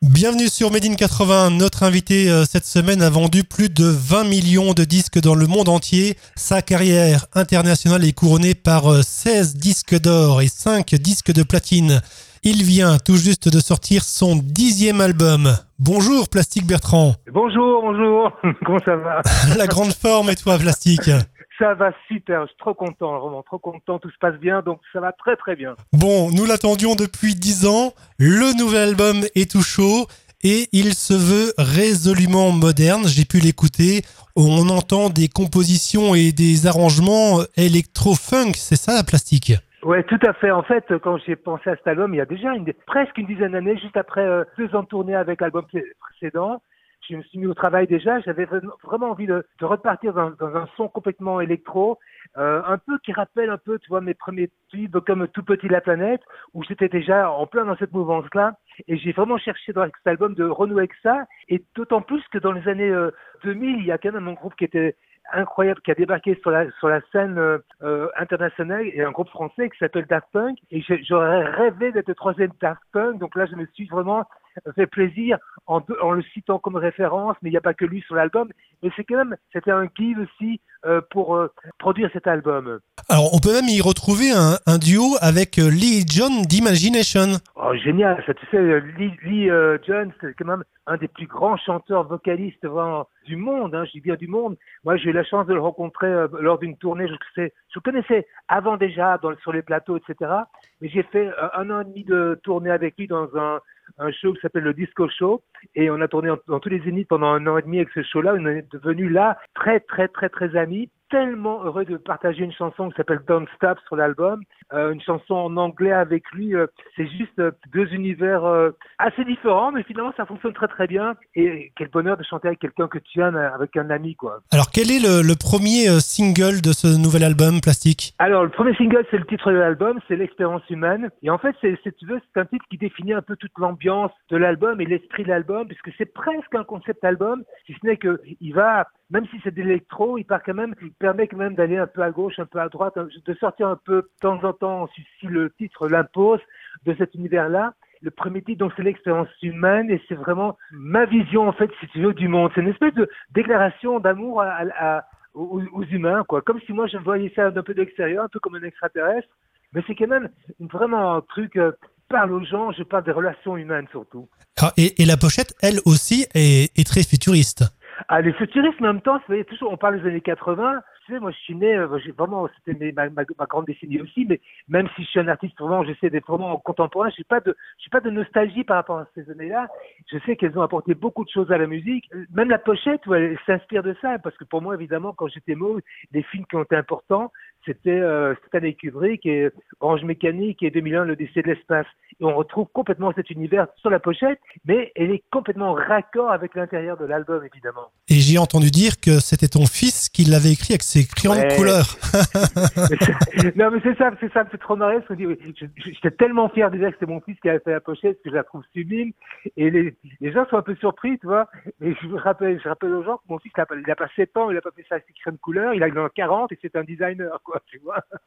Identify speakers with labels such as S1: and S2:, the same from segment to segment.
S1: Bienvenue sur Made in 80. Notre invité euh, cette semaine a vendu plus de 20 millions de disques dans le monde entier. Sa carrière internationale est couronnée par 16 euh, disques d'or et 5 disques de platine. Il vient tout juste de sortir son dixième album. Bonjour Plastique Bertrand.
S2: Bonjour, bonjour. Comment ça va?
S1: La grande forme et toi Plastique
S2: ça va super, je suis trop content, vraiment trop content, tout se passe bien, donc ça va très très bien.
S1: Bon, nous l'attendions depuis dix ans, le nouvel album est tout chaud et il se veut résolument moderne, j'ai pu l'écouter, on entend des compositions et des arrangements électro-funk, c'est ça la plastique?
S2: Ouais, tout à fait. En fait, quand j'ai pensé à cet album, il y a déjà une, presque une dizaine d'années, juste après euh, deux ans de tournée avec l'album précédent, je me suis mis au travail déjà. J'avais vraiment envie de, repartir dans, un son complètement électro, euh, un peu qui rappelle un peu, tu vois, mes premiers tubes comme Tout Petit la planète, où j'étais déjà en plein dans cette mouvance-là. Et j'ai vraiment cherché dans cet album de renouer avec ça. Et d'autant plus que dans les années 2000, euh, il y a quand même un groupe qui était incroyable qui a débarqué sur la scène euh internationale et un groupe français qui s'appelle Daft Punk et j'aurais rêvé d'être le troisième Daft Punk donc là je me suis vraiment fait plaisir en, en le citant comme référence, mais il n'y a pas que lui sur l'album. Mais c'est quand même, c'était un guide aussi euh, pour euh, produire cet album.
S1: Alors, on peut même y retrouver un, un duo avec euh, Lee John d'Imagination.
S2: Oh, génial, ça, tu sais, Lee, Lee euh, John, c'est quand même un des plus grands chanteurs vocalistes du monde, hein, je dis bien du monde. Moi, j'ai eu la chance de le rencontrer lors d'une tournée. Je, sais, je connaissais avant déjà dans, sur les plateaux, etc. Mais j'ai fait un an et demi de tournée avec lui dans un un show qui s'appelle le Disco Show et on a tourné dans tous les zéniths pendant un an et demi avec ce show-là. On est devenu là très très très très amis tellement heureux de partager une chanson qui s'appelle Don't Stop sur l'album, une chanson en anglais avec lui. Euh, c'est juste euh, deux univers euh, assez différents, mais finalement ça fonctionne très très bien. Et quel bonheur de chanter avec quelqu'un que tu aimes, avec un ami quoi.
S1: Alors quel est le, le premier single de ce nouvel album Plastique?
S2: Alors le premier single c'est le titre de l'album, c'est l'expérience humaine. Et en fait c'est, si tu veux, c'est un titre qui définit un peu toute l'ambiance de l'album et l'esprit de l'album, puisque c'est presque un concept album, si ce n'est que il va même si c'est de l'électro, il part quand même, il permet quand même d'aller un peu à gauche, un peu à droite, de sortir un peu de temps en si, le titre l'impose, de cet univers-là. Le premier titre, donc, c'est l'expérience humaine et c'est vraiment ma vision, en fait, si tu du monde. C'est une espèce de déclaration d'amour aux, humains, quoi. Comme si moi, je voyais ça d'un peu de l'extérieur, un peu comme un extraterrestre. Mais c'est quand même vraiment un truc, euh, parle aux gens, je parle des relations humaines surtout.
S1: Ah, et, la pochette, elle aussi, est très futuriste.
S2: Ah, les futuristes, en même temps, toujours, on parle des années 80. Tu sais, moi, je suis né, euh, vraiment, c'était ma, grande décennie aussi, mais même si je suis un artiste vraiment, j'essaie d'être vraiment contemporain, je pas de, je pas de nostalgie par rapport à ces années-là. Je sais qu'elles ont apporté beaucoup de choses à la musique. Même la pochette, où elle s'inspire de ça, parce que pour moi, évidemment, quand j'étais môme, les films qui ont été importants, c'était euh, Stanley Kubrick et Orange Mécanique et 2001, le décès de l'espace. Et on retrouve complètement cet univers sur la pochette, mais elle est complètement raccord avec l'intérieur de l'album, évidemment.
S1: Et j'ai entendu dire que c'était ton fils qui l'avait écrit avec ses crayons de couleur.
S2: non, mais c'est ça, c'est ça, c'est trop marrant. J'étais tellement fier de dire que c'était mon fils qui avait fait la pochette, que je la trouve sublime. Et les, les gens sont un peu surpris, tu vois. Mais je rappelle, je rappelle aux gens que mon fils, il n'a pas 7 ans, il n'a pas fait ça avec ses crayons de couleur, il a 40 et c'est un designer, quoi.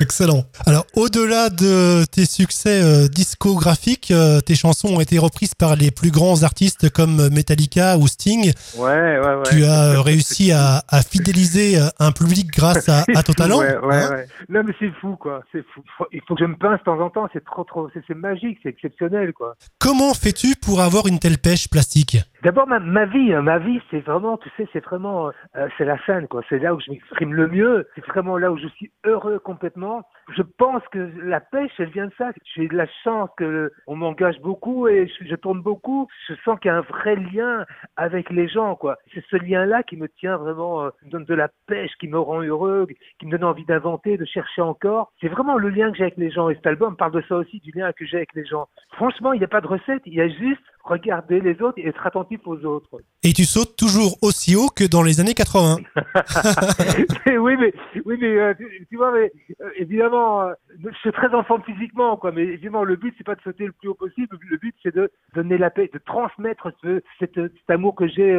S1: Excellent. Alors, au-delà de tes succès euh, discographiques, euh, tes chansons ont été reprises par les plus grands artistes comme Metallica ou Sting.
S2: Ouais, ouais, ouais.
S1: Tu as réussi à, fidéliser euh, un public grâce à, ton talent.
S2: Ouais, ouais, hein ouais. Non, mais c'est fou, quoi. C'est fou. Il faut que je me pince de temps en temps. C'est trop, trop. C'est magique, c'est exceptionnel, quoi.
S1: Comment fais-tu pour avoir une telle pêche plastique?
S2: D'abord, ma, ma, vie, hein, ma vie, c'est vraiment, tu sais, c'est vraiment, euh, c'est la scène, quoi. C'est là où je m'exprime le mieux. C'est vraiment là où je suis heureux complètement. Je pense que la pêche, elle vient de ça. J'ai de la chance que on m'engage beaucoup et je, je, tourne beaucoup. Je sens qu'il y a un vrai lien avec les gens, quoi. C'est ce lien-là qui me tient vraiment, euh, me donne de la pêche, qui me rend heureux, qui me donne envie d'inventer, de chercher encore. C'est vraiment le lien que j'ai avec les gens. Et cet album parle de ça aussi, du lien que j'ai avec les gens. Franchement, il n'y a pas de recette. Il y a juste regarder les autres et être attentif aux autres.
S1: Et tu sautes toujours aussi haut que dans les années 80.
S2: oui, mais, oui, mais euh, tu, vois, mais, euh, évidemment, euh, je suis très enfant physiquement, quoi. Mais évidemment, le but c'est pas de sauter le plus haut possible. Le but c'est de donner la paix, de transmettre ce, cet, cet amour que j'ai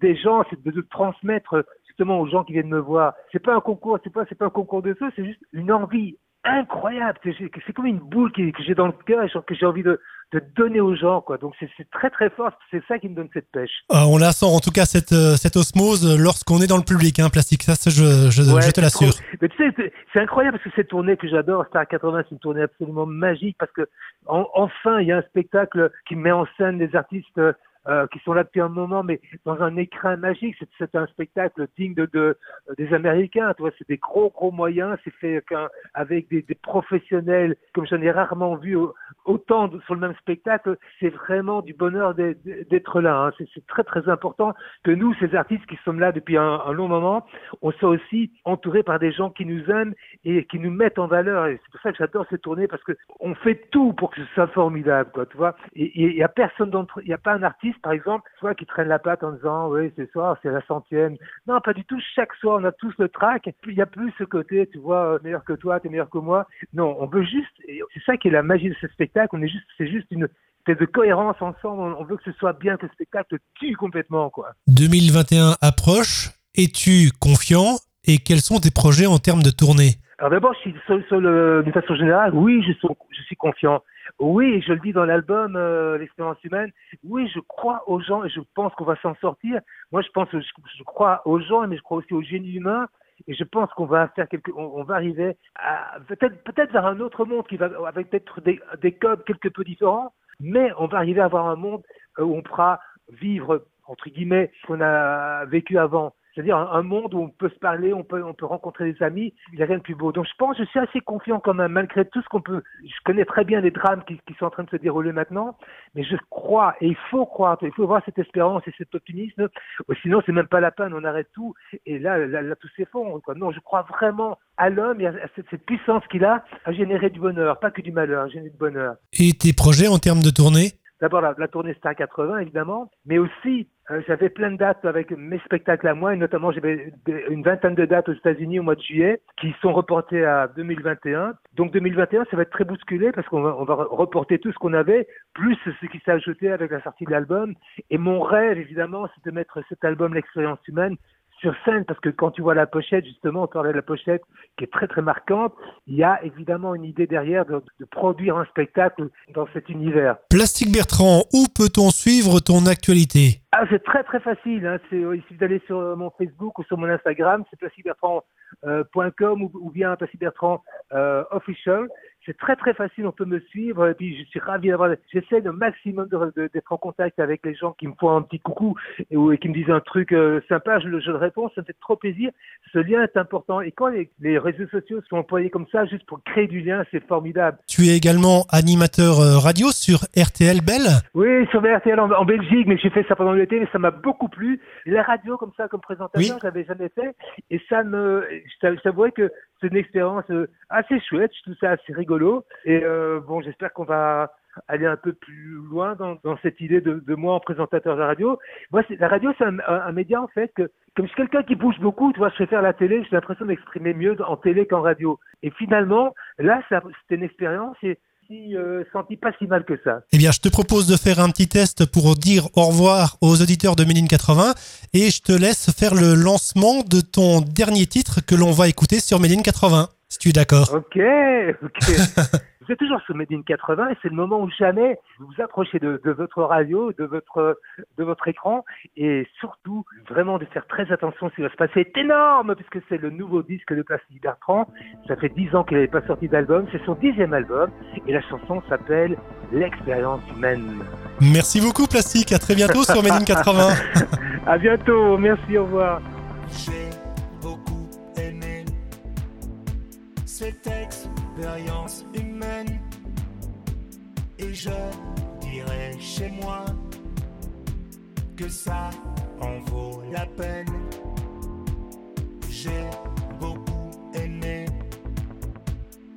S2: des gens, c'est de, de transmettre justement aux gens qui viennent me voir. C'est pas un concours, c'est pas c'est pas un concours de feu, c'est juste une envie incroyable. C'est comme une boule que j'ai dans le cœur et que j'ai envie de, de donner aux gens. Quoi. Donc c'est très très fort. C'est ça qui me donne cette pêche.
S1: Ah, on la sent en tout cas cette, euh, cette osmose lorsqu'on est dans le public, hein, plastique. Ça, je, je, je te l'assure.
S2: Mais tu sais, c'est incroyable parce que cette tournée que j'adore, Star 80, c'est une tournée absolument magique parce que enfin il y a un spectacle qui met en scène des artistes euh, qui sont là depuis un moment, mais dans un écran magique. C'est un spectacle digne de, de des Américains. Tu vois, c'est des gros gros moyens. C'est fait avec des, des, professionnels comme j'en ai rarement vu autant sur le même spectacle. C'est vraiment du bonheur d'être là. Hein. C'est très très important que nous, ces artistes qui sommes là depuis un, un, long moment, on soit aussi entourés par des gens qui nous aiment et qui nous mettent en valeur. Et c'est pour ça que j'adore cette tournée parce que on fait tout pour que ce soit formidable, quoi. Tu vois. Et il y a personne d'entre, il n'y a pas un artiste par exemple, soit qui traîne la patte en disant oui, ce soir, c'est la centième. Non, pas du tout. Chaque soir, on a tous le trac. Il n'y a plus ce côté, tu vois, euh, meilleur que toi, t'es meilleur que moi. Non, on veut juste, c'est ça qui est la magie de ce spectacle. On est juste, c'est juste une, de cohérence ensemble. On veut que ce soit bien, que le spectacle tue complètement, quoi.
S1: 2021 approche. Es-tu confiant? Et quels sont tes projets en termes de tournée?
S2: Alors d'abord, le, d'une façon générale, oui, je suis, je suis confiant. Oui, je le dis dans l'album euh, L'expérience humaine. Oui, je crois aux gens et je pense qu'on va s'en sortir. Moi, je pense, je, je, crois aux gens, mais je crois aussi au génie humain. Et je pense qu'on va faire quelque, on, va arriver à peut-être peut-être vers un autre monde qui va avec peut-être des, des codes quelque peu différents, mais on va arriver à avoir un monde où on pourra vivre entre guillemets qu'on a vécu avant c'est-à-dire un, monde où on peut se parler, on peut, on peut rencontrer des amis, il n'y a rien de plus beau. Donc je pense, je suis assez confiant quand même, malgré tout ce qu'on peut. Je connais très bien les drames qui, qui, sont en train de se dérouler maintenant, mais je crois, et il faut croire, il faut avoir cette espérance et cet optimisme, sinon c'est même pas la peine, on arrête tout, et là, là, tout s'effondre. Non, je crois vraiment à l'homme et à cette, cette puissance qu'il a à générer du bonheur, pas que du malheur, à générer du bonheur.
S1: Et tes projets en termes de tournée?
S2: D'abord la, la tournée Star 80, évidemment, mais aussi euh, j'avais plein de dates avec mes spectacles à moi, et notamment j'avais une vingtaine de dates aux États-Unis au mois de juillet qui sont reportées à 2021. Donc 2021, ça va être très bousculé parce qu'on va, reporter tout ce qu'on avait, plus ce qui s'est ajouté avec la sortie de l'album. Et mon rêve, évidemment, c'est de mettre cet album, L'expérience humaine, sur scène, parce que quand tu vois la pochette, justement, on parlait de la pochette qui est très très marquante, il y a évidemment une idée derrière de, de produire un spectacle dans cet univers.
S1: Plastique Bertrand, où peut-on suivre ton actualité?
S2: Ah, c'est très très facile. Hein. C'est, il suffit d'aller sur mon Facebook ou sur mon Instagram, c'est placibertrand.com euh, ou, ou, bien placibertrand euh, official c'est très très facile, on peut me suivre et puis je suis ravi d'avoir. J'essaie le maximum d'être en contact avec les gens qui me font un petit coucou et, ou, qui me disent un truc euh, sympa, je, je, le réponds, ça me fait trop plaisir. Ce lien est important et quand les, les, réseaux sociaux sont employés comme ça, juste pour créer du lien, c'est formidable.
S1: Tu es également animateur euh, radio sur RTL Belle
S2: Oui, sur RTL en, Belgique, mais j'ai fait ça pendant l'été, mais ça m'a beaucoup plu. La radio comme ça, comme présentateur, je j'avais jamais fait et ça me, je t'avouerais que c'est une expérience euh, assez chouette, je trouve ça assez rigolo. Et euh, bon, j'espère qu'on va aller un peu plus loin dans, cette idée de, moi en présentateur de la radio. Moi, la radio, c'est un, média en fait que, comme je suis quelqu'un qui bouge beaucoup, tu vois, je préfère la télé, j'ai l'impression d'exprimer mieux en télé qu'en radio. Et finalement, là, c'était une expérience et euh, senti pas si mal que ça.
S1: Eh bien, je te propose de faire un petit test pour dire au revoir aux auditeurs de Méline 80 et je te laisse faire le lancement de ton dernier titre que l'on va écouter sur Méline 80, si tu es d'accord.
S2: Ok, ok. Vous êtes toujours sur Made 80 et c'est le moment où jamais vous vous approchez de, de, votre radio, de votre, de votre écran et surtout vraiment de faire très attention à ce qui va se passer. C'est énorme puisque c'est le nouveau disque de Plastic Bertrand. Ça fait dix ans qu'il n'avait pas sorti d'album. C'est son dixième album et la chanson s'appelle L'expérience humaine.
S1: Merci beaucoup Plastique. À très bientôt sur Made 80.
S2: à bientôt. Merci. Au revoir.
S3: Cette expérience humaine et je dirais chez moi que ça en vaut la peine. J'ai beaucoup aimé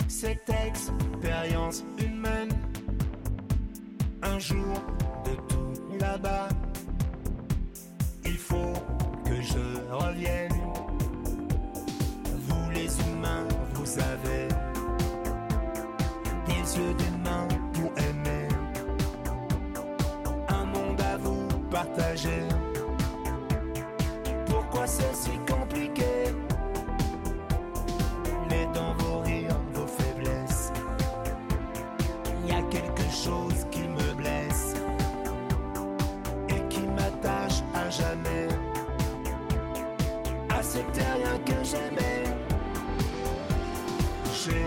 S3: cette expérience humaine. Un jour de tout là-bas, il faut que je revienne. C'était rien que j'aimais. J'ai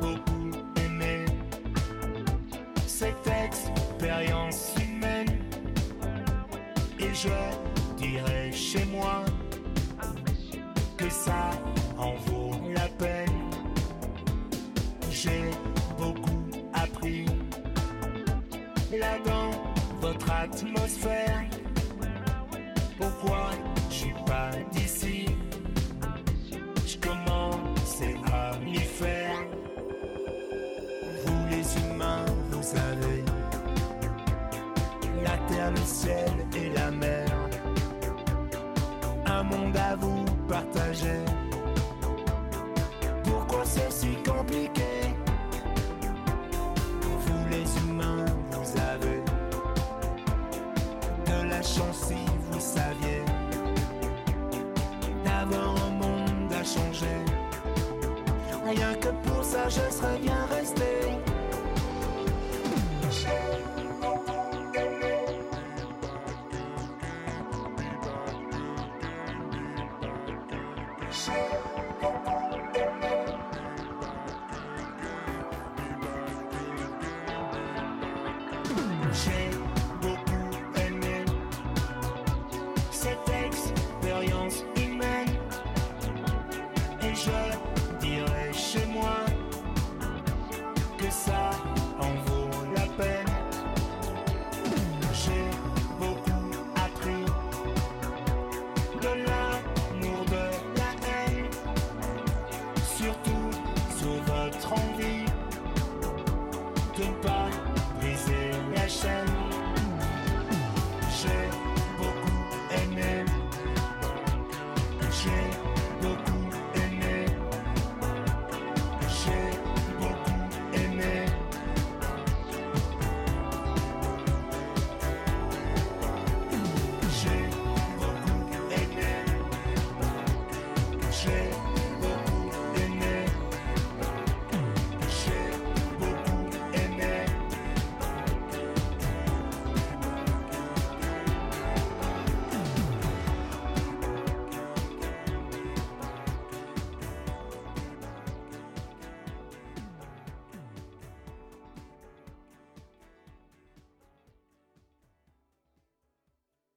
S3: beaucoup aimé cette expérience humaine. Et je dirais chez moi que ça en vaut la peine. J'ai beaucoup appris là dans votre atmosphère. Pourquoi je suis pas d'ici? Partager. J'ai